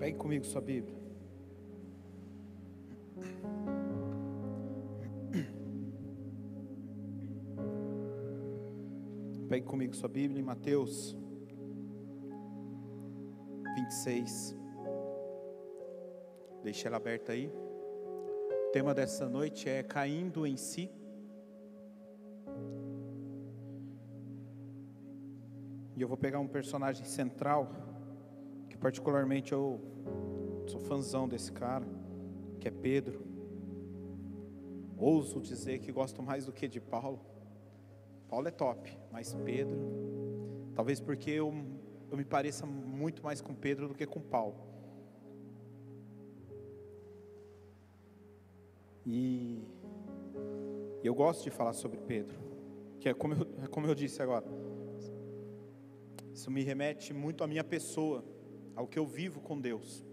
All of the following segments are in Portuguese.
Pegue comigo sua Bíblia. Pegue comigo sua Bíblia em Mateus 26. Deixe ela aberta aí. O tema dessa noite é caindo em si. E eu vou pegar um personagem central, particularmente eu sou fãzão desse cara, que é Pedro. Ouso dizer que gosto mais do que de Paulo. Paulo é top, mas Pedro, talvez porque eu, eu me pareça muito mais com Pedro do que com Paulo. E eu gosto de falar sobre Pedro, que é como eu, é como eu disse agora. Isso me remete muito à minha pessoa, ao que eu vivo com Deus.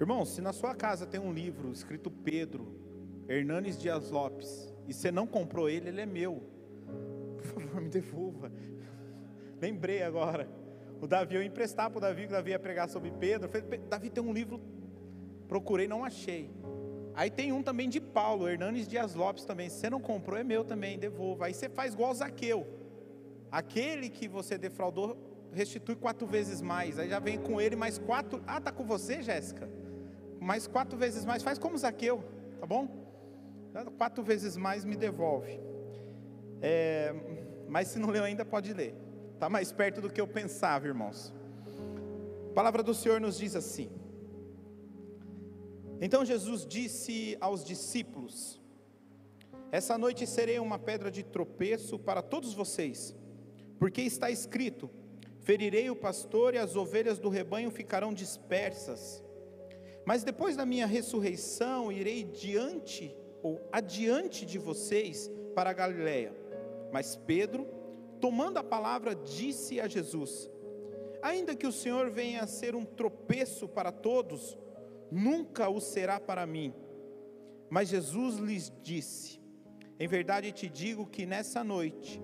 Irmão, se na sua casa tem um livro escrito Pedro, Hernanes Dias Lopes, e você não comprou ele, ele é meu. Por favor, me devolva. Lembrei agora. O Davi, eu emprestar para o Davi, que o Davi ia pregar sobre Pedro. Falei, Davi tem um livro, procurei, não achei. Aí tem um também de Paulo, Hernanes Dias Lopes também. Se você não comprou, é meu também, devolva. Aí você faz igual Zaqueu. Aquele que você defraudou, restitui quatro vezes mais. Aí já vem com ele mais quatro. Ah, tá com você, Jéssica? Mais quatro vezes mais. Faz como Zaqueu, tá bom? quatro vezes mais me devolve. É, mas se não leu ainda, pode ler. Está mais perto do que eu pensava, irmãos. A palavra do Senhor nos diz assim. Então Jesus disse aos discípulos: Essa noite serei uma pedra de tropeço para todos vocês, porque está escrito: Ferirei o pastor e as ovelhas do rebanho ficarão dispersas. Mas depois da minha ressurreição, irei diante ou adiante de vocês para a Galiléia. Mas Pedro, tomando a palavra, disse a Jesus: Ainda que o Senhor venha a ser um tropeço para todos, nunca o será para mim. Mas Jesus lhes disse: Em verdade te digo que nessa noite,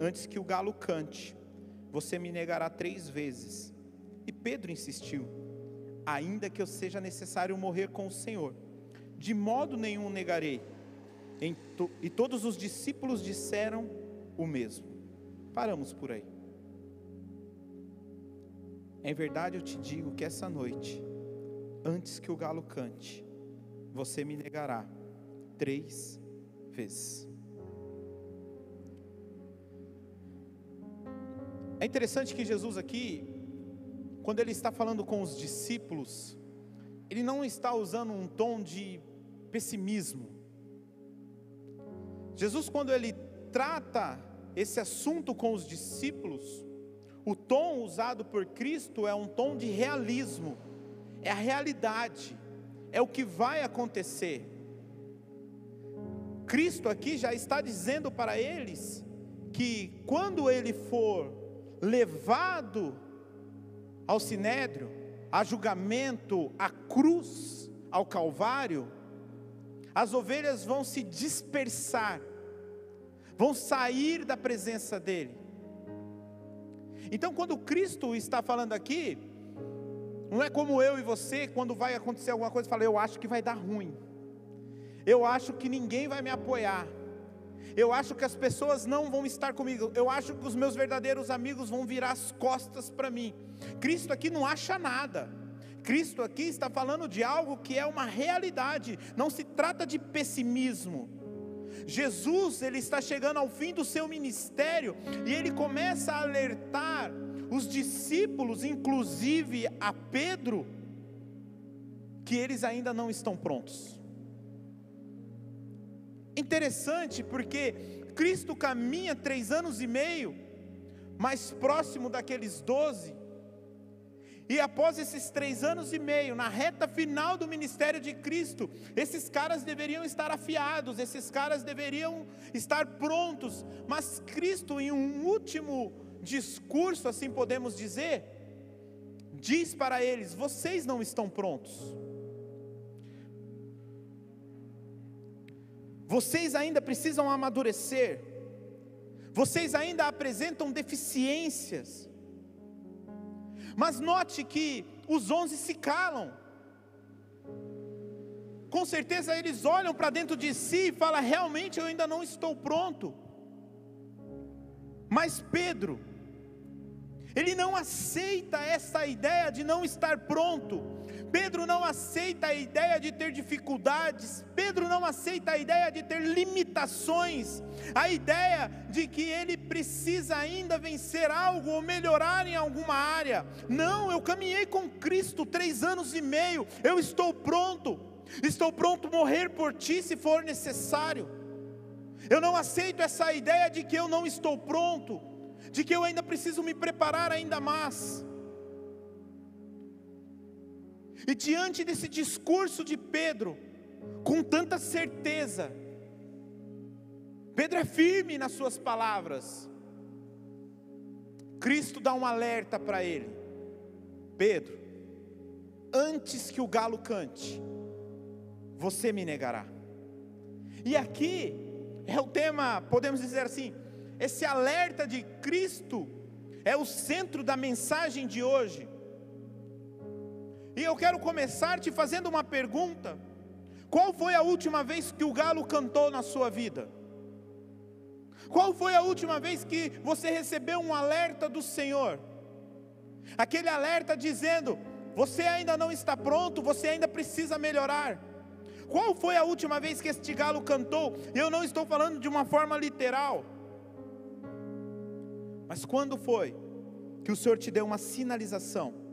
antes que o galo cante, você me negará três vezes. E Pedro insistiu: Ainda que eu seja necessário morrer com o Senhor de modo nenhum negarei. E todos os discípulos disseram o mesmo. Paramos por aí. Em verdade eu te digo que essa noite, antes que o galo cante, você me negará três vezes. É interessante que Jesus aqui, quando ele está falando com os discípulos, ele não está usando um tom de pessimismo. Jesus, quando ele trata esse assunto com os discípulos, o tom usado por Cristo é um tom de realismo, é a realidade, é o que vai acontecer. Cristo aqui já está dizendo para eles que quando ele for levado ao sinédrio, a julgamento, à cruz, ao Calvário, as ovelhas vão se dispersar, vão sair da presença dEle. Então, quando Cristo está falando aqui, não é como eu e você, quando vai acontecer alguma coisa, fala, eu acho que vai dar ruim, eu acho que ninguém vai me apoiar, eu acho que as pessoas não vão estar comigo, eu acho que os meus verdadeiros amigos vão virar as costas para mim. Cristo aqui não acha nada. Cristo aqui está falando de algo que é uma realidade, não se trata de pessimismo. Jesus, ele está chegando ao fim do seu ministério e ele começa a alertar os discípulos, inclusive a Pedro, que eles ainda não estão prontos. Interessante porque Cristo caminha três anos e meio mais próximo daqueles doze, e após esses três anos e meio, na reta final do ministério de Cristo, esses caras deveriam estar afiados, esses caras deveriam estar prontos, mas Cristo, em um último discurso, assim podemos dizer, diz para eles: vocês não estão prontos. Vocês ainda precisam amadurecer, vocês ainda apresentam deficiências, Mas note que os onze se calam. Com certeza eles olham para dentro de si e falam: realmente eu ainda não estou pronto. Mas Pedro, ele não aceita essa ideia de não estar pronto. Pedro não aceita a ideia de ter dificuldades, Pedro não aceita a ideia de ter limitações, a ideia de que ele precisa ainda vencer algo ou melhorar em alguma área. Não, eu caminhei com Cristo três anos e meio, eu estou pronto, estou pronto a morrer por ti se for necessário. Eu não aceito essa ideia de que eu não estou pronto, de que eu ainda preciso me preparar ainda mais. E diante desse discurso de Pedro, com tanta certeza, Pedro é firme nas suas palavras. Cristo dá um alerta para ele: Pedro, antes que o galo cante, você me negará. E aqui é o tema, podemos dizer assim, esse alerta de Cristo é o centro da mensagem de hoje. E eu quero começar te fazendo uma pergunta: qual foi a última vez que o galo cantou na sua vida? Qual foi a última vez que você recebeu um alerta do Senhor? Aquele alerta dizendo: você ainda não está pronto, você ainda precisa melhorar. Qual foi a última vez que este galo cantou? Eu não estou falando de uma forma literal. Mas quando foi que o Senhor te deu uma sinalização?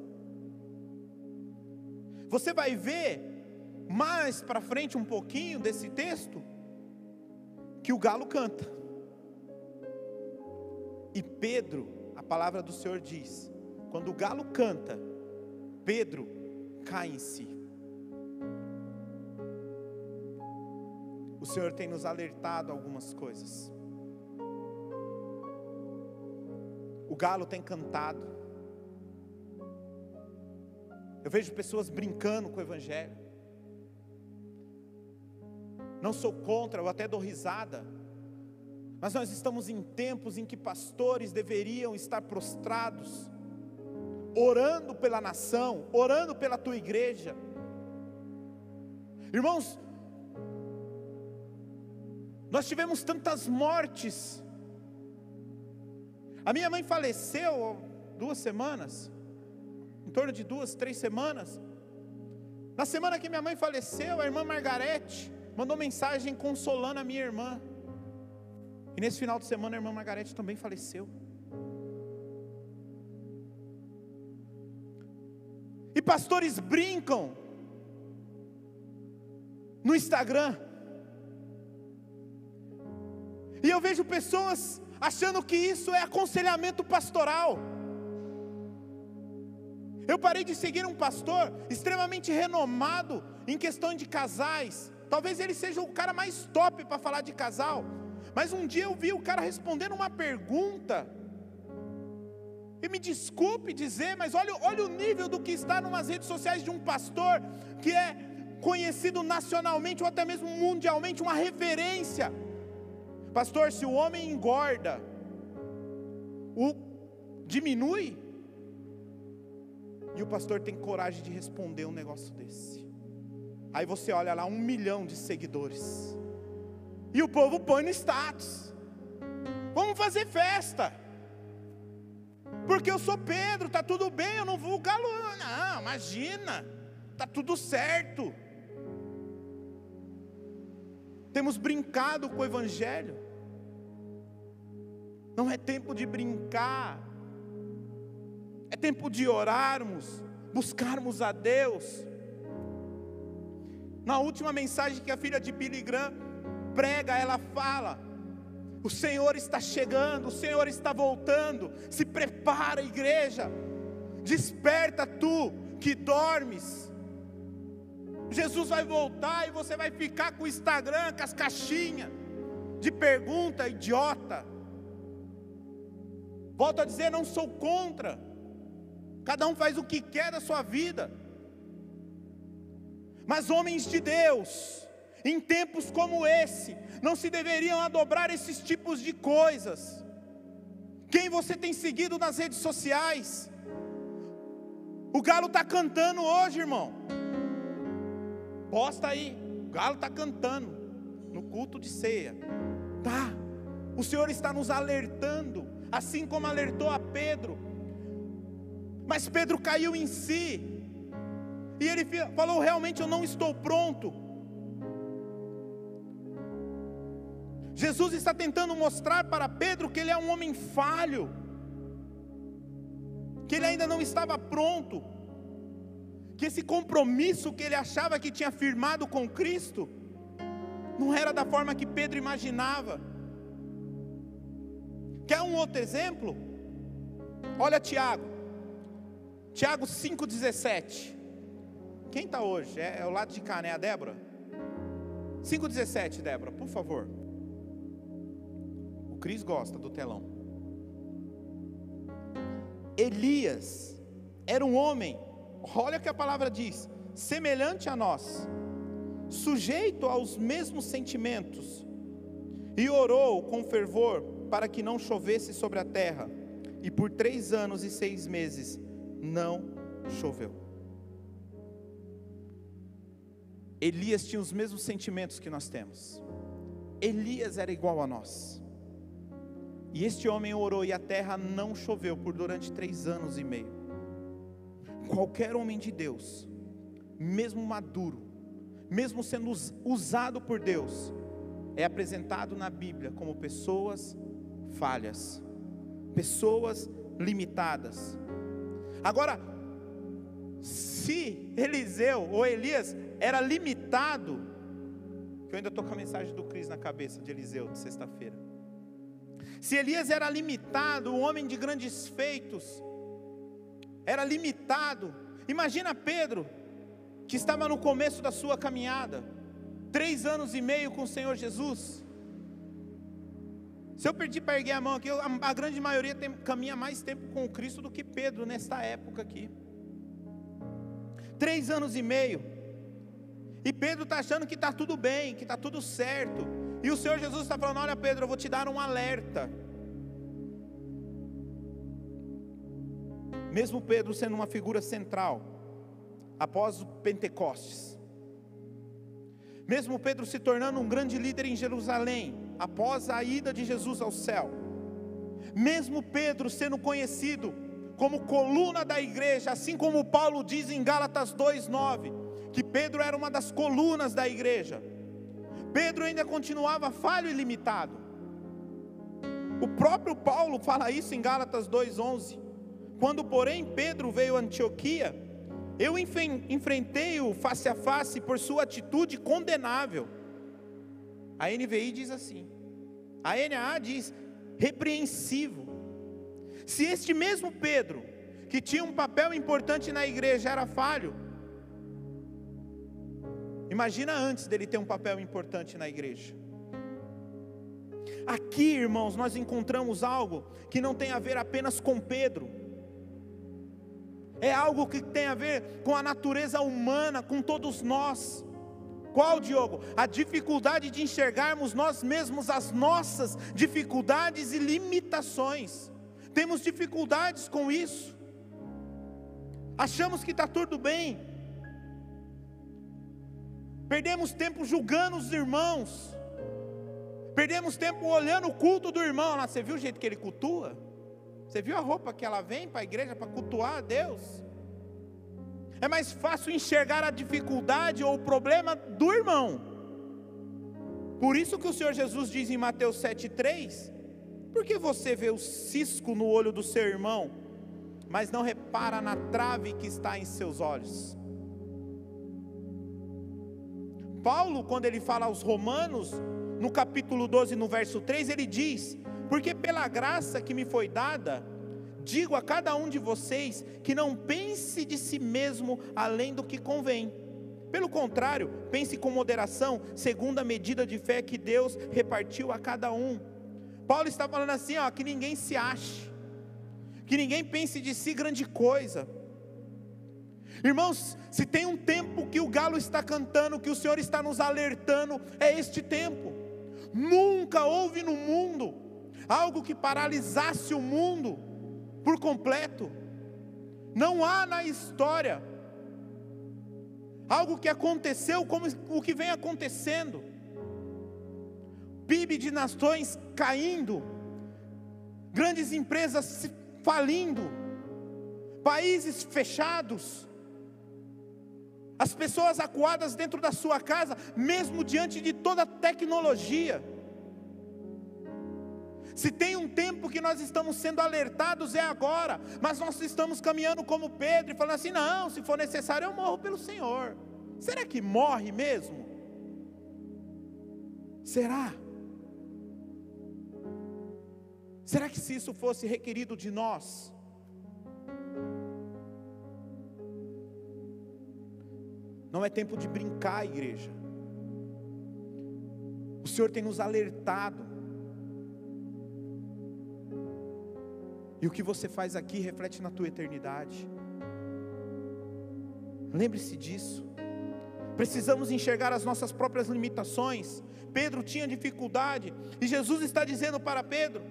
Você vai ver mais para frente um pouquinho desse texto que o galo canta. E Pedro, a palavra do Senhor diz: quando o galo canta, Pedro cai em si. O Senhor tem nos alertado algumas coisas. O galo tem cantado. Eu vejo pessoas brincando com o Evangelho. Não sou contra, eu até dou risada. Mas nós estamos em tempos em que pastores deveriam estar prostrados, orando pela nação, orando pela tua igreja. Irmãos, nós tivemos tantas mortes. A minha mãe faleceu duas semanas em torno de duas, três semanas. Na semana que minha mãe faleceu, a irmã Margarete mandou mensagem consolando a minha irmã. E nesse final de semana a irmã Margarete também faleceu. E pastores brincam no Instagram. E eu vejo pessoas achando que isso é aconselhamento pastoral. Eu parei de seguir um pastor extremamente renomado em questão de casais. Talvez ele seja o cara mais top para falar de casal. Mas um dia eu vi o cara respondendo uma pergunta. E me desculpe dizer, mas olha, olha o nível do que está nas redes sociais de um pastor que é conhecido nacionalmente ou até mesmo mundialmente, uma referência. Pastor, se o homem engorda, o diminui, e o pastor tem coragem de responder um negócio desse. Aí você olha lá, um milhão de seguidores. E o povo põe no status. Vamos fazer festa. Porque eu sou Pedro, tá tudo bem, eu não vou galo. Não, imagina. Tá tudo certo. Temos brincado com o evangelho. Não é tempo de brincar é tempo de orarmos, buscarmos a Deus. Na última mensagem que a filha de Billy Graham prega, ela fala: O Senhor está chegando, o Senhor está voltando. Se prepara, igreja. Desperta tu que dormes. Jesus vai voltar e você vai ficar com o Instagram, com as caixinhas de pergunta idiota. Volto a dizer, não sou contra. Cada um faz o que quer da sua vida. Mas homens de Deus, em tempos como esse, não se deveriam adobrar esses tipos de coisas. Quem você tem seguido nas redes sociais? O galo está cantando hoje, irmão. Posta aí. O galo está cantando no culto de ceia. Tá. O Senhor está nos alertando, assim como alertou a Pedro. Mas Pedro caiu em si. E ele falou: realmente eu não estou pronto. Jesus está tentando mostrar para Pedro que ele é um homem falho que ele ainda não estava pronto, que esse compromisso que ele achava que tinha firmado com Cristo, não era da forma que Pedro imaginava. Quer um outro exemplo? Olha Tiago, Tiago 5,17. Quem está hoje? É, é, o lado de cá, né? A Débora? 5,17, Débora, por favor. O Cris gosta do telão. Elias era um homem, olha o que a palavra diz, semelhante a nós, sujeito aos mesmos sentimentos, e orou com fervor para que não chovesse sobre a terra, e por três anos e seis meses não choveu. Elias tinha os mesmos sentimentos que nós temos. Elias era igual a nós. E este homem orou e a terra não choveu por durante três anos e meio. Qualquer homem de Deus, mesmo maduro, mesmo sendo usado por Deus, é apresentado na Bíblia como pessoas falhas, pessoas limitadas. Agora, se Eliseu ou Elias era limitado, que eu ainda estou com a mensagem do Cris na cabeça de Eliseu de sexta-feira. Se Elias era limitado, um homem de grandes feitos, era limitado. Imagina Pedro, que estava no começo da sua caminhada, três anos e meio com o Senhor Jesus. Se eu perdi para erguer a mão aqui, a, grande maioria tem, caminha mais tempo com Cristo do que Pedro nesta época aqui. Três anos e meio. E Pedro está achando que está tudo bem, que está tudo certo. E o Senhor Jesus está falando: Olha, Pedro, eu vou te dar um alerta. Mesmo Pedro sendo uma figura central, após o Pentecostes, mesmo Pedro se tornando um grande líder em Jerusalém, após a ida de Jesus ao céu, mesmo Pedro sendo conhecido como coluna da igreja, assim como Paulo diz em Gálatas 2:9, que Pedro era uma das colunas da igreja. Pedro ainda continuava falho e limitado. O próprio Paulo fala isso em Gálatas 2:11. Quando, porém, Pedro veio a Antioquia, eu enfrentei-o face a face por sua atitude condenável. A NVI diz assim. A NAA diz repreensivo. Se este mesmo Pedro, que tinha um papel importante na igreja, era falho, Imagina antes dele ter um papel importante na igreja. Aqui, irmãos, nós encontramos algo que não tem a ver apenas com Pedro. É algo que tem a ver com a natureza humana, com todos nós. Qual, Diogo? A dificuldade de enxergarmos nós mesmos as nossas dificuldades e limitações. Temos dificuldades com isso. Achamos que está tudo bem, Perdemos tempo julgando os irmãos. Perdemos tempo olhando o culto do irmão. Lá, você viu o jeito que ele cultua? Você viu a roupa que ela vem para a igreja para cultuar a Deus? É mais fácil enxergar a dificuldade ou o problema do irmão. Por isso que o Senhor Jesus diz em Mateus 7,3: Por que você vê o cisco no olho do seu irmão, mas não repara na trave que está em seus olhos? Paulo, quando ele fala aos Romanos, no capítulo 12, no verso 3, ele diz: Porque pela graça que me foi dada, digo a cada um de vocês que não pense de si mesmo além do que convém. Pelo contrário, pense com moderação, segundo a medida de fé que Deus repartiu a cada um. Paulo está falando assim, ó, que ninguém se ache, que ninguém pense de si grande coisa Irmãos, se tem um tempo que o galo está cantando, que o Senhor está nos alertando, é este tempo. Nunca houve no mundo algo que paralisasse o mundo por completo. Não há na história algo que aconteceu como o que vem acontecendo. PIB de nações caindo, grandes empresas falindo, países fechados, as pessoas acuadas dentro da sua casa, mesmo diante de toda a tecnologia. Se tem um tempo que nós estamos sendo alertados, é agora, mas nós estamos caminhando como Pedro e falando assim: não, se for necessário, eu morro pelo Senhor. Será que morre mesmo? Será? Será que se isso fosse requerido de nós, Não é tempo de brincar, igreja. O Senhor tem nos alertado. E o que você faz aqui reflete na tua eternidade. Lembre-se disso. Precisamos enxergar as nossas próprias limitações. Pedro tinha dificuldade, e Jesus está dizendo para Pedro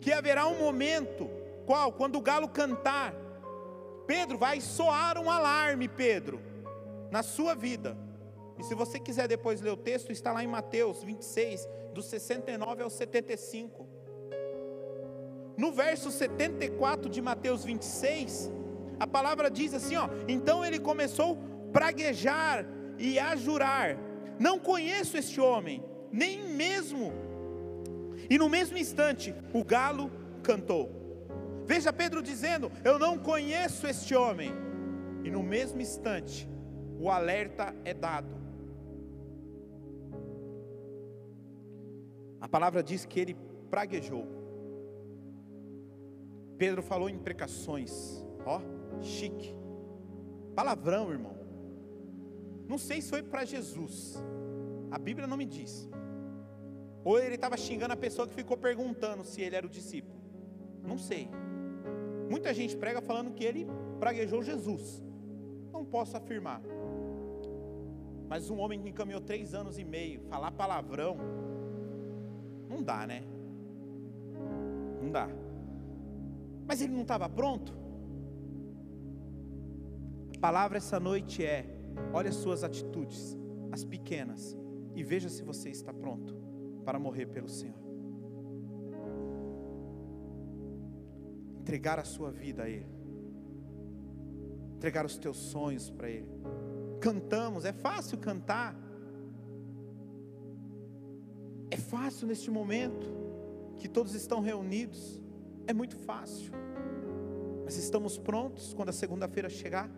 que haverá um momento, qual? Quando o galo cantar. Pedro vai soar um alarme, Pedro na sua vida. E se você quiser depois ler o texto, está lá em Mateus 26, do 69 ao 75. No verso 74 de Mateus 26, a palavra diz assim: ó, então ele começou a praguejar e a jurar: Não conheço este homem, nem mesmo. E no mesmo instante, o galo cantou. Veja Pedro dizendo: Eu não conheço este homem. E no mesmo instante, o alerta é dado. A palavra diz que ele praguejou. Pedro falou em precações, ó, chique, palavrão, irmão. Não sei se foi para Jesus, a Bíblia não me diz. Ou ele estava xingando a pessoa que ficou perguntando se ele era o discípulo. Não sei. Muita gente prega falando que ele praguejou Jesus. Não posso afirmar. Mas um homem que caminhou três anos e meio, falar palavrão, não dá, né? Não dá. Mas ele não estava pronto? A palavra essa noite é: olhe as suas atitudes, as pequenas, e veja se você está pronto para morrer pelo Senhor. Entregar a sua vida a Ele, entregar os teus sonhos para Ele cantamos, é fácil cantar. É fácil neste momento que todos estão reunidos, é muito fácil. Mas estamos prontos quando a segunda-feira chegar?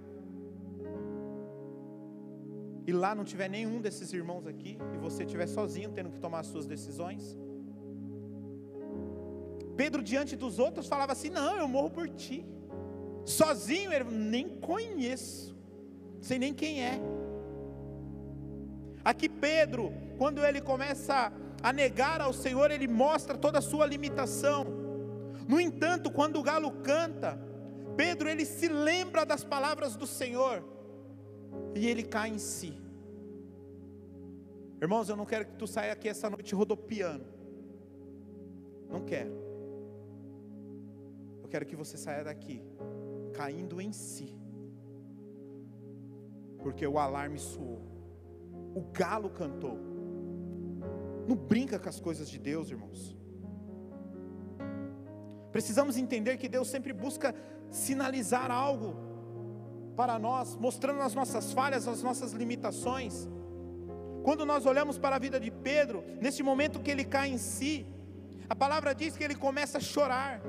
E lá não tiver nenhum desses irmãos aqui e você estiver sozinho tendo que tomar as suas decisões? Pedro diante dos outros falava assim: "Não, eu morro por ti". Sozinho ele nem conheço sem nem quem é. Aqui Pedro, quando ele começa a negar ao Senhor, ele mostra toda a sua limitação. No entanto, quando o galo canta, Pedro ele se lembra das palavras do Senhor e ele cai em si. Irmãos, eu não quero que tu saia aqui essa noite rodopiando. Não quero. Eu quero que você saia daqui caindo em si porque o alarme soou, o galo cantou. Não brinca com as coisas de Deus, irmãos. Precisamos entender que Deus sempre busca sinalizar algo para nós, mostrando as nossas falhas, as nossas limitações. Quando nós olhamos para a vida de Pedro, nesse momento que ele cai em si, a palavra diz que ele começa a chorar.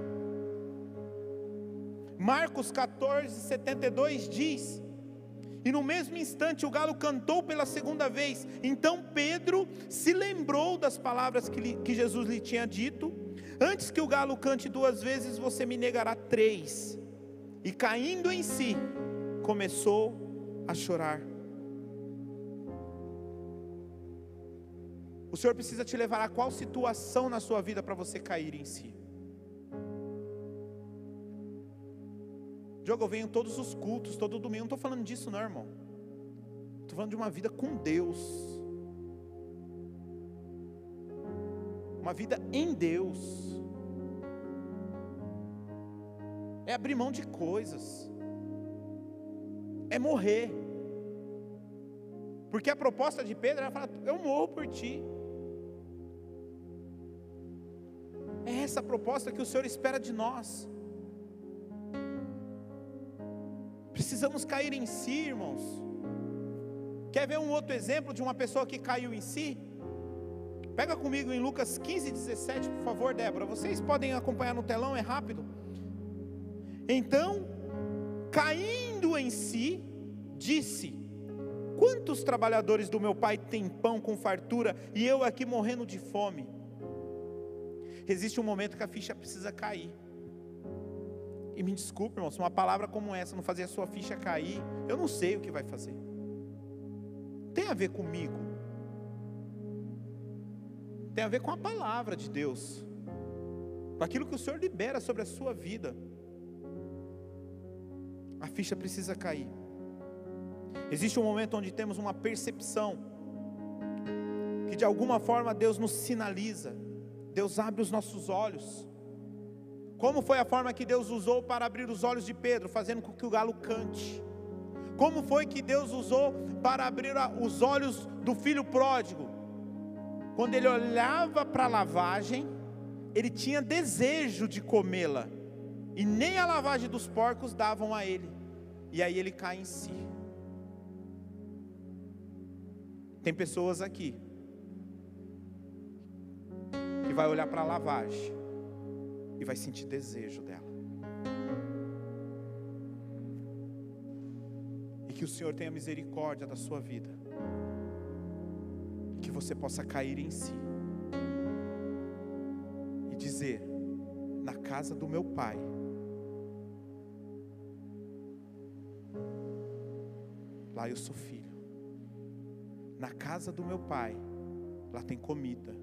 Marcos 14, 72 diz e no mesmo instante o galo cantou pela segunda vez. Então Pedro se lembrou das palavras que, lhe, que Jesus lhe tinha dito: Antes que o galo cante duas vezes, você me negará três. E caindo em si, começou a chorar. O Senhor precisa te levar a qual situação na sua vida para você cair em si? Diogo, eu venho todos os cultos, todo domingo. Não estou falando disso, não, irmão. Estou falando de uma vida com Deus. Uma vida em Deus. é abrir mão de coisas, é morrer. Porque a proposta de Pedro era falar: Eu morro por ti. É essa a proposta que o Senhor espera de nós. Precisamos cair em si, irmãos. Quer ver um outro exemplo de uma pessoa que caiu em si? Pega comigo em Lucas 15, 17, por favor, Débora. Vocês podem acompanhar no telão, é rápido. Então, caindo em si, disse: Quantos trabalhadores do meu pai têm pão com fartura e eu aqui morrendo de fome? Existe um momento que a ficha precisa cair. E me desculpe, irmão, se uma palavra como essa não fazer a sua ficha cair, eu não sei o que vai fazer. Tem a ver comigo. Tem a ver com a palavra de Deus. Com aquilo que o Senhor libera sobre a sua vida. A ficha precisa cair. Existe um momento onde temos uma percepção que de alguma forma Deus nos sinaliza, Deus abre os nossos olhos como foi a forma que Deus usou para abrir os olhos de Pedro, fazendo com que o galo cante? Como foi que Deus usou para abrir os olhos do filho pródigo? Quando ele olhava para a lavagem, ele tinha desejo de comê-la, e nem a lavagem dos porcos davam a ele, e aí ele cai em si. Tem pessoas aqui que vai olhar para a lavagem e vai sentir desejo dela. E que o Senhor tenha misericórdia da sua vida. Você possa cair em si e dizer: na casa do meu pai. Lá eu sou filho. Na casa do meu pai, lá tem comida,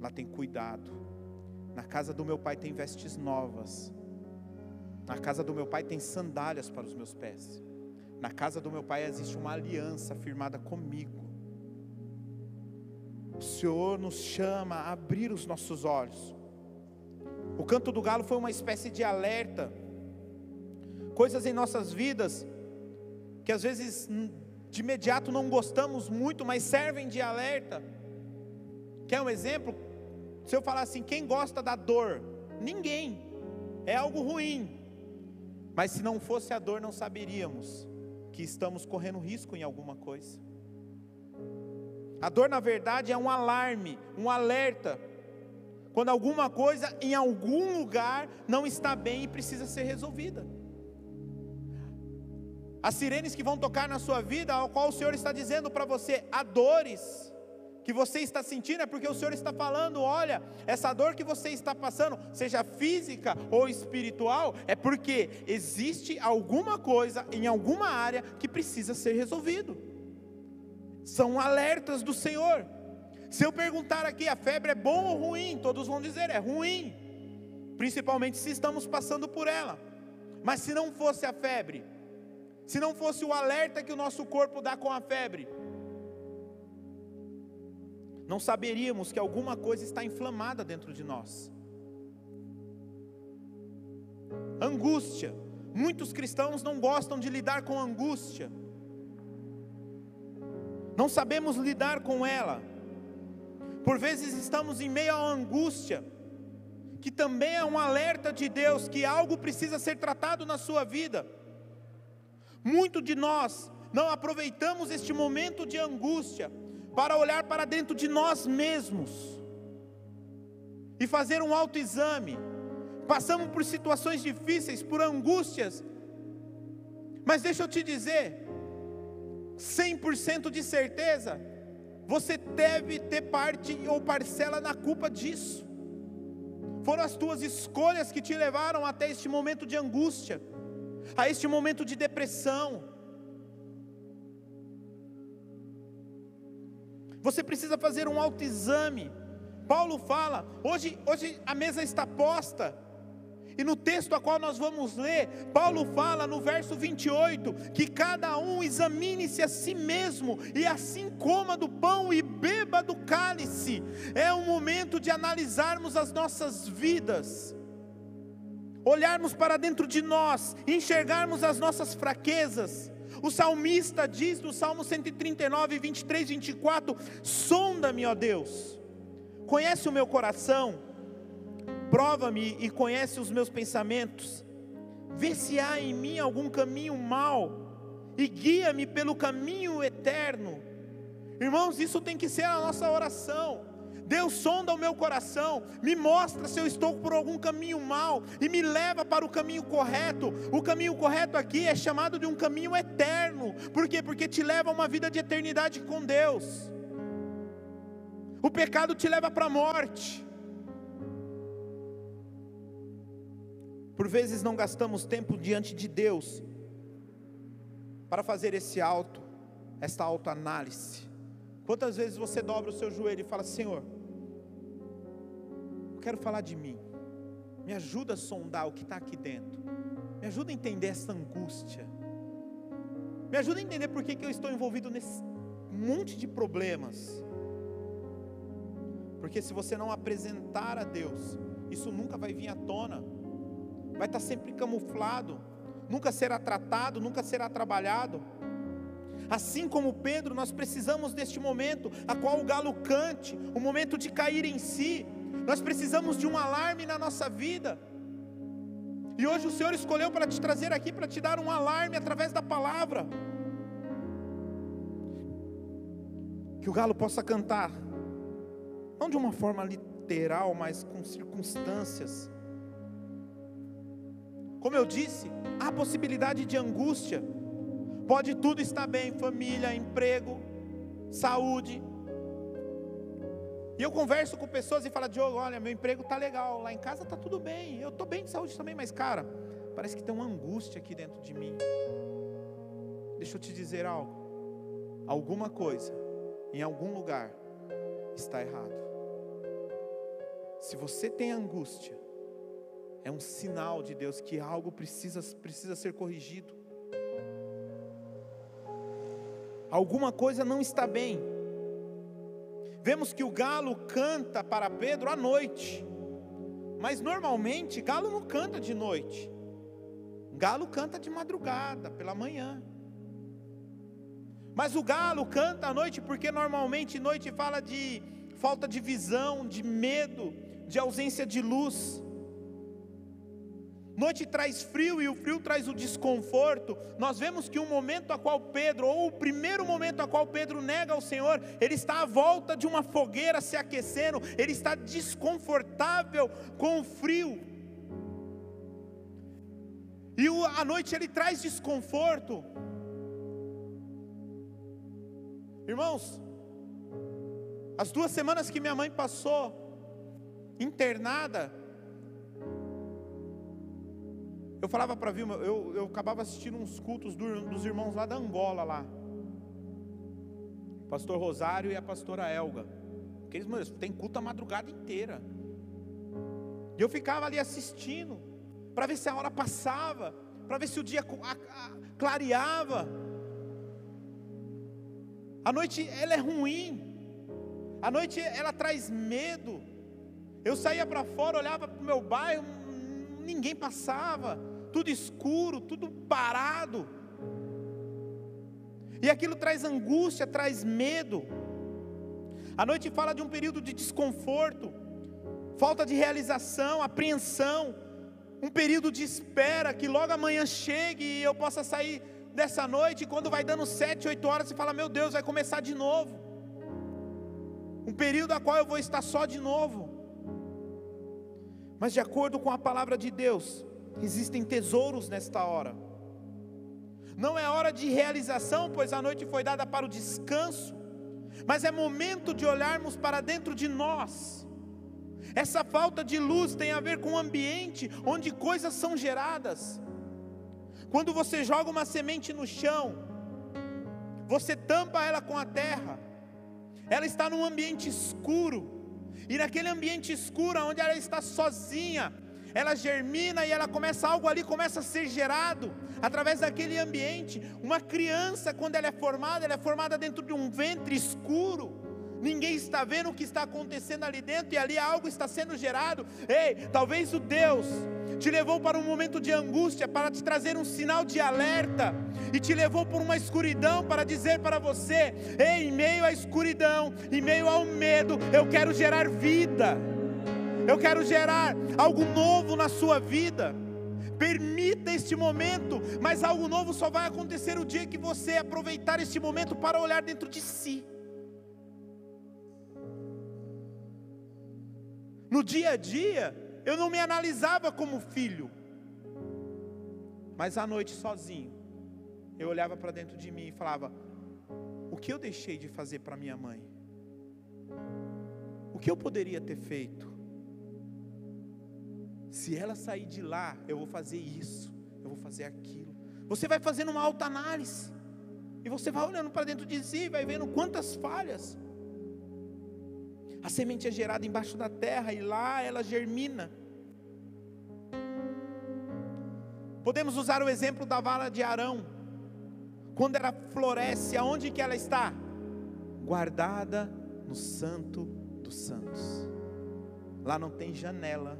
lá tem cuidado, na casa do meu pai tem vestes novas. Na casa do meu pai tem sandálias para os meus pés. Na casa do meu pai existe uma aliança firmada comigo. O Senhor nos chama a abrir os nossos olhos. O canto do galo foi uma espécie de alerta. Coisas em nossas vidas que às vezes de imediato não gostamos muito, mas servem de alerta. Quer um exemplo? Se eu falar assim, quem gosta da dor? Ninguém. É algo ruim. Mas se não fosse a dor, não saberíamos que estamos correndo risco em alguma coisa. A dor, na verdade, é um alarme, um alerta. Quando alguma coisa em algum lugar não está bem e precisa ser resolvida. As sirenes que vão tocar na sua vida, ao qual o Senhor está dizendo para você, há dores que você está sentindo é porque o Senhor está falando: olha, essa dor que você está passando, seja física ou espiritual, é porque existe alguma coisa em alguma área que precisa ser resolvido. São alertas do Senhor. Se eu perguntar aqui, a febre é bom ou ruim? Todos vão dizer é ruim, principalmente se estamos passando por ela. Mas se não fosse a febre, se não fosse o alerta que o nosso corpo dá com a febre, não saberíamos que alguma coisa está inflamada dentro de nós. Angústia. Muitos cristãos não gostam de lidar com angústia. Não sabemos lidar com ela. Por vezes estamos em meio à angústia, que também é um alerta de Deus que algo precisa ser tratado na sua vida. Muito de nós não aproveitamos este momento de angústia para olhar para dentro de nós mesmos e fazer um autoexame. Passamos por situações difíceis, por angústias, mas deixa eu te dizer, 100% de certeza, você deve ter parte ou parcela na culpa disso. Foram as tuas escolhas que te levaram até este momento de angústia, a este momento de depressão, Você precisa fazer um autoexame. Paulo fala, hoje, hoje a mesa está posta. E no texto a qual nós vamos ler, Paulo fala no verso 28 que cada um examine-se a si mesmo e assim coma do pão e beba do cálice. É um momento de analisarmos as nossas vidas. olharmos para dentro de nós, enxergarmos as nossas fraquezas. O salmista diz no Salmo 139, 23, 24: Sonda-me, ó Deus, conhece o meu coração, prova-me e conhece os meus pensamentos, vê se há em mim algum caminho mau e guia-me pelo caminho eterno. Irmãos, isso tem que ser a nossa oração. Deus sonda o meu coração, me mostra se eu estou por algum caminho mal e me leva para o caminho correto. O caminho correto aqui é chamado de um caminho eterno. Por quê? Porque te leva a uma vida de eternidade com Deus. O pecado te leva para a morte. Por vezes não gastamos tempo diante de Deus para fazer esse auto, esta autoanálise. Quantas vezes você dobra o seu joelho e fala: Senhor, eu quero falar de mim, me ajuda a sondar o que está aqui dentro, me ajuda a entender essa angústia, me ajuda a entender por que, que eu estou envolvido nesse monte de problemas. Porque se você não apresentar a Deus, isso nunca vai vir à tona, vai estar sempre camuflado, nunca será tratado, nunca será trabalhado. Assim como Pedro, nós precisamos deste momento, a qual o galo cante, o momento de cair em si. Nós precisamos de um alarme na nossa vida. E hoje o Senhor escolheu para te trazer aqui, para te dar um alarme através da palavra. Que o galo possa cantar, não de uma forma literal, mas com circunstâncias. Como eu disse, há possibilidade de angústia. Pode tudo estar bem, família, emprego, saúde. E eu converso com pessoas e falo, Diogo, olha, meu emprego está legal, lá em casa está tudo bem, eu estou bem de saúde também, mas cara, parece que tem uma angústia aqui dentro de mim. Deixa eu te dizer algo. Alguma coisa, em algum lugar, está errado. Se você tem angústia, é um sinal de Deus que algo precisa, precisa ser corrigido. alguma coisa não está bem. Vemos que o galo canta para Pedro à noite, mas normalmente galo não canta de noite, galo canta de madrugada, pela manhã. Mas o galo canta à noite porque normalmente noite fala de falta de visão, de medo, de ausência de luz. Noite traz frio e o frio traz o desconforto. Nós vemos que o momento a qual Pedro, ou o primeiro momento a qual Pedro nega ao Senhor, ele está à volta de uma fogueira se aquecendo, ele está desconfortável com o frio. E a noite ele traz desconforto. Irmãos, as duas semanas que minha mãe passou internada, eu falava para Vilma, eu, eu acabava assistindo uns cultos do, dos irmãos lá da Angola lá. O pastor Rosário e a pastora Elga. Aqueles meus, tem culto a madrugada inteira. E eu ficava ali assistindo, para ver se a hora passava, para ver se o dia clareava. A noite ela é ruim. A noite ela traz medo. Eu saía para fora, olhava para o meu bairro, ninguém passava, tudo escuro, tudo parado. E aquilo traz angústia, traz medo. A noite fala de um período de desconforto, falta de realização, apreensão, um período de espera que logo amanhã chegue e eu possa sair dessa noite e quando vai dando sete, oito horas você fala, meu Deus, vai começar de novo. Um período a qual eu vou estar só de novo. Mas de acordo com a palavra de Deus, existem tesouros nesta hora. Não é hora de realização, pois a noite foi dada para o descanso, mas é momento de olharmos para dentro de nós. Essa falta de luz tem a ver com o ambiente onde coisas são geradas. Quando você joga uma semente no chão, você tampa ela com a terra, ela está num ambiente escuro, e naquele ambiente escuro, onde ela está sozinha, ela germina e ela começa algo ali começa a ser gerado através daquele ambiente. Uma criança quando ela é formada, ela é formada dentro de um ventre escuro. ninguém está vendo o que está acontecendo ali dentro e ali algo está sendo gerado. Ei, talvez o Deus te levou para um momento de angústia para te trazer um sinal de alerta e te levou por uma escuridão para dizer para você: ei, em meio à escuridão, em meio ao medo, eu quero gerar vida. Eu quero gerar algo novo na sua vida. Permita este momento, mas algo novo só vai acontecer o dia que você aproveitar este momento para olhar dentro de si. No dia a dia, eu não me analisava como filho, mas à noite sozinho, eu olhava para dentro de mim e falava: o que eu deixei de fazer para minha mãe? O que eu poderia ter feito? Se ela sair de lá, eu vou fazer isso, eu vou fazer aquilo. Você vai fazendo uma alta análise. E você vai olhando para dentro de si, vai vendo quantas falhas. A semente é gerada embaixo da terra e lá ela germina. Podemos usar o exemplo da vara de Arão. Quando ela floresce, aonde que ela está? Guardada no santo dos santos. Lá não tem janela,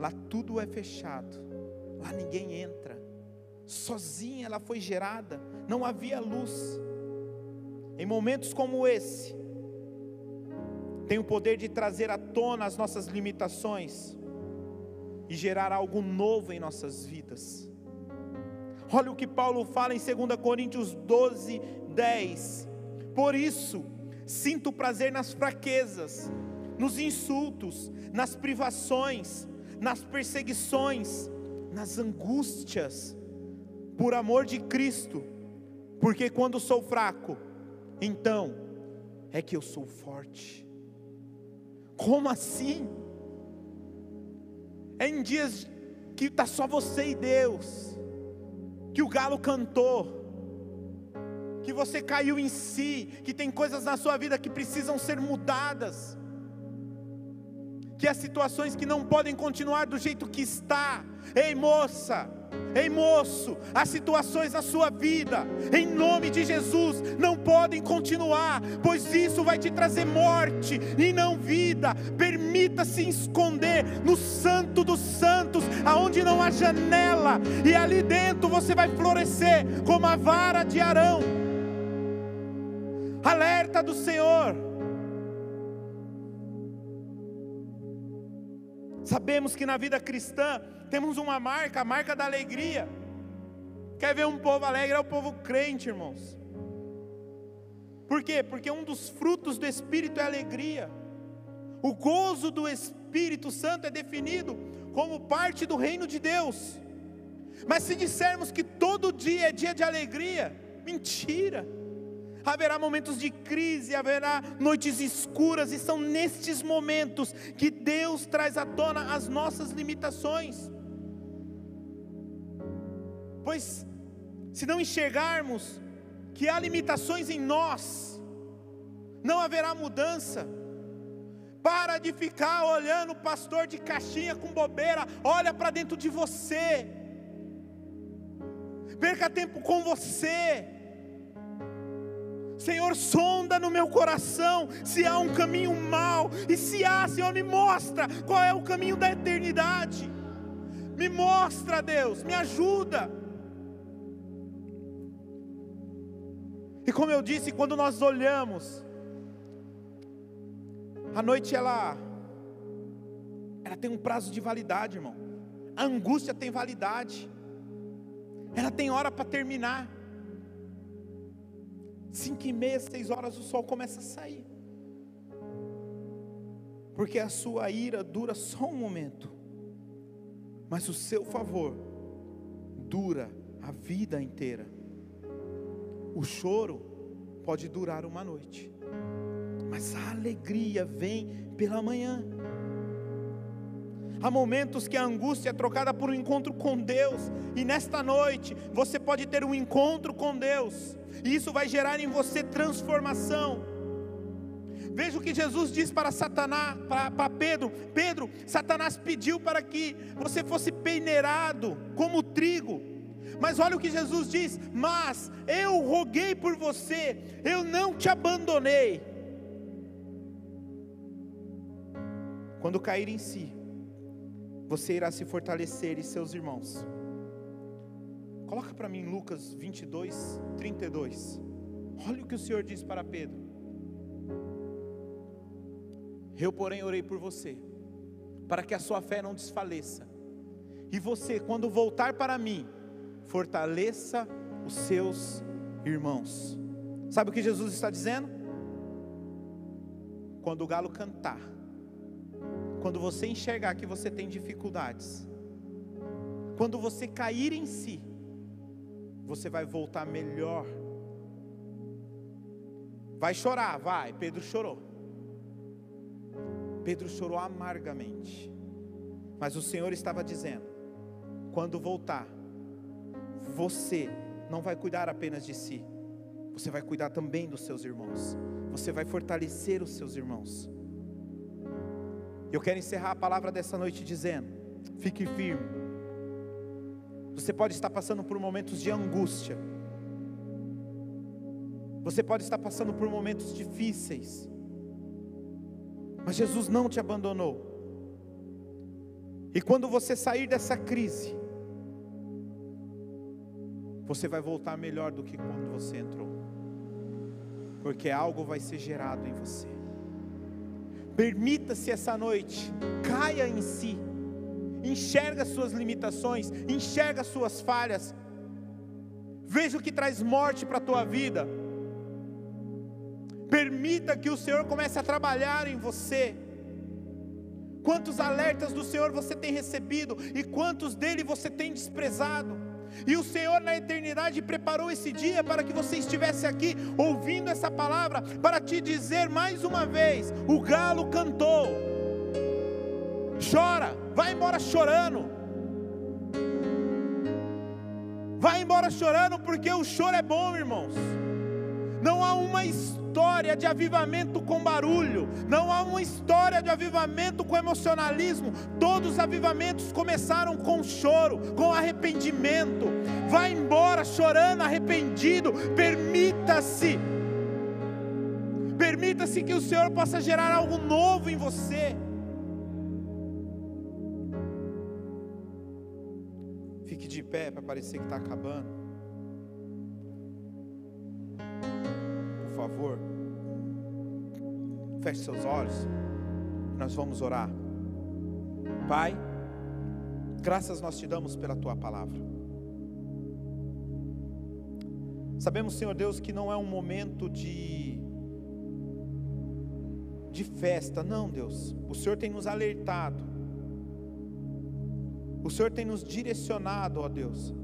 Lá tudo é fechado. Lá ninguém entra. Sozinha ela foi gerada, não havia luz. Em momentos como esse, tem o poder de trazer à tona as nossas limitações e gerar algo novo em nossas vidas. Olha o que Paulo fala em 2 Coríntios 12, 10. Por isso, sinto prazer nas fraquezas, nos insultos, nas privações, nas perseguições, nas angústias, por amor de Cristo, porque quando sou fraco, então é que eu sou forte. Como assim? É em dias que está só você e Deus, que o galo cantou, que você caiu em si, que tem coisas na sua vida que precisam ser mudadas que há situações que não podem continuar do jeito que está. Ei, moça, ei, moço, há situações na sua vida, em nome de Jesus, não podem continuar, pois isso vai te trazer morte e não vida. Permita-se esconder no Santo dos Santos, aonde não há janela, e ali dentro você vai florescer como a vara de Arão. Alerta do Senhor Sabemos que na vida cristã temos uma marca, a marca da alegria. Quer ver um povo alegre? É o povo crente, irmãos. Por quê? Porque um dos frutos do Espírito é alegria. O gozo do Espírito Santo é definido como parte do reino de Deus. Mas se dissermos que todo dia é dia de alegria, mentira haverá momentos de crise, haverá noites escuras, e são nestes momentos que Deus traz à tona as nossas limitações. Pois, se não enxergarmos que há limitações em nós, não haverá mudança. Para de ficar olhando o pastor de caixinha com bobeira, olha para dentro de você. Perca tempo com você Senhor, sonda no meu coração se há um caminho mau, e se há, Senhor, me mostra qual é o caminho da eternidade. Me mostra, Deus, me ajuda. E como eu disse, quando nós olhamos, a noite ela ela tem um prazo de validade, irmão. A angústia tem validade. Ela tem hora para terminar. Cinco e meia, seis horas o sol começa a sair. Porque a sua ira dura só um momento. Mas o seu favor dura a vida inteira. O choro pode durar uma noite. Mas a alegria vem pela manhã. Há momentos que a angústia é trocada por um encontro com Deus, e nesta noite você pode ter um encontro com Deus, e isso vai gerar em você transformação. Veja o que Jesus diz para Satanás, para, para Pedro: Pedro, Satanás pediu para que você fosse peneirado como trigo. Mas olha o que Jesus diz: Mas eu roguei por você, eu não te abandonei. quando cair em si, você irá se fortalecer e seus irmãos. Coloca para mim Lucas 22, 32. Olha o que o Senhor diz para Pedro. Eu, porém, orei por você, para que a sua fé não desfaleça. E você, quando voltar para mim, fortaleça os seus irmãos. Sabe o que Jesus está dizendo? Quando o galo cantar, quando você enxergar que você tem dificuldades, quando você cair em si, você vai voltar melhor. Vai chorar, vai. Pedro chorou. Pedro chorou amargamente. Mas o Senhor estava dizendo: quando voltar, você não vai cuidar apenas de si, você vai cuidar também dos seus irmãos, você vai fortalecer os seus irmãos. Eu quero encerrar a palavra dessa noite dizendo: fique firme. Você pode estar passando por momentos de angústia, você pode estar passando por momentos difíceis, mas Jesus não te abandonou. E quando você sair dessa crise, você vai voltar melhor do que quando você entrou, porque algo vai ser gerado em você. Permita-se essa noite, caia em si, enxerga suas limitações, enxerga suas falhas, veja o que traz morte para a tua vida. Permita que o Senhor comece a trabalhar em você. Quantos alertas do Senhor você tem recebido e quantos dele você tem desprezado? E o Senhor na eternidade preparou esse dia para que você estivesse aqui ouvindo essa palavra, para te dizer mais uma vez: o galo cantou. Chora, vai embora chorando. Vai embora chorando, porque o choro é bom, irmãos. Não há uma história de avivamento com barulho, não há uma história de avivamento com emocionalismo. Todos os avivamentos começaram com choro, com arrependimento. Vai embora chorando, arrependido. Permita-se, permita-se que o Senhor possa gerar algo novo em você. Fique de pé para parecer que está acabando. Favor, feche seus olhos, nós vamos orar. Pai, graças nós te damos pela tua palavra. Sabemos, Senhor Deus, que não é um momento de de festa, não, Deus. O Senhor tem nos alertado. O Senhor tem nos direcionado, ó Deus,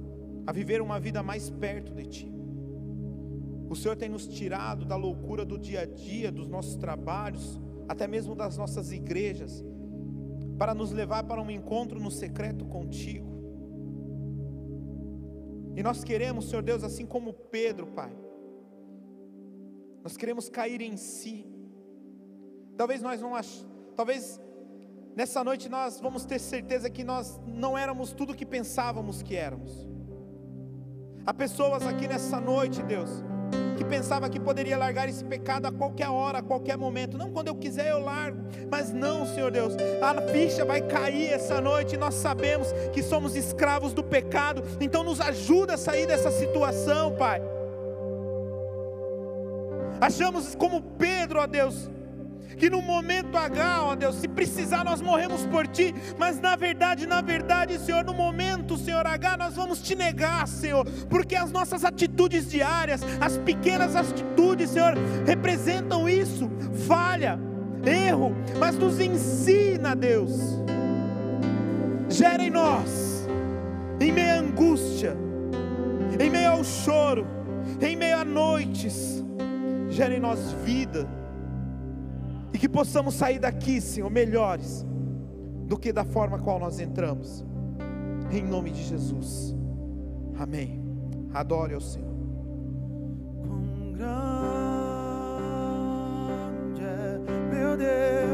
a viver uma vida mais perto de ti. O Senhor tem nos tirado da loucura do dia a dia, dos nossos trabalhos, até mesmo das nossas igrejas, para nos levar para um encontro no secreto contigo. E nós queremos, Senhor Deus, assim como Pedro, Pai, nós queremos cair em si. Talvez nós não ach... talvez nessa noite nós vamos ter certeza que nós não éramos tudo o que pensávamos que éramos. Há pessoas aqui nessa noite, Deus, pensava que poderia largar esse pecado a qualquer hora, a qualquer momento. Não, quando eu quiser eu largo. Mas não, Senhor Deus, a ficha vai cair essa noite nós sabemos que somos escravos do pecado. Então nos ajuda a sair dessa situação, Pai. Achamos como Pedro, ó Deus, que no momento H, ó Deus, se precisar nós morremos por ti, mas na verdade, na verdade, Senhor, no momento, Senhor H, nós vamos te negar, Senhor, porque as nossas atitudes diárias, as pequenas atitudes, Senhor, representam isso, falha, erro, mas nos ensina, Deus, gera em nós, em meio à angústia, em meio ao choro, em meio a noites, gera em nós vida e que possamos sair daqui, Senhor, melhores do que da forma qual nós entramos. Em nome de Jesus. Amém. Adore ao Senhor. Quão grande é meu Deus,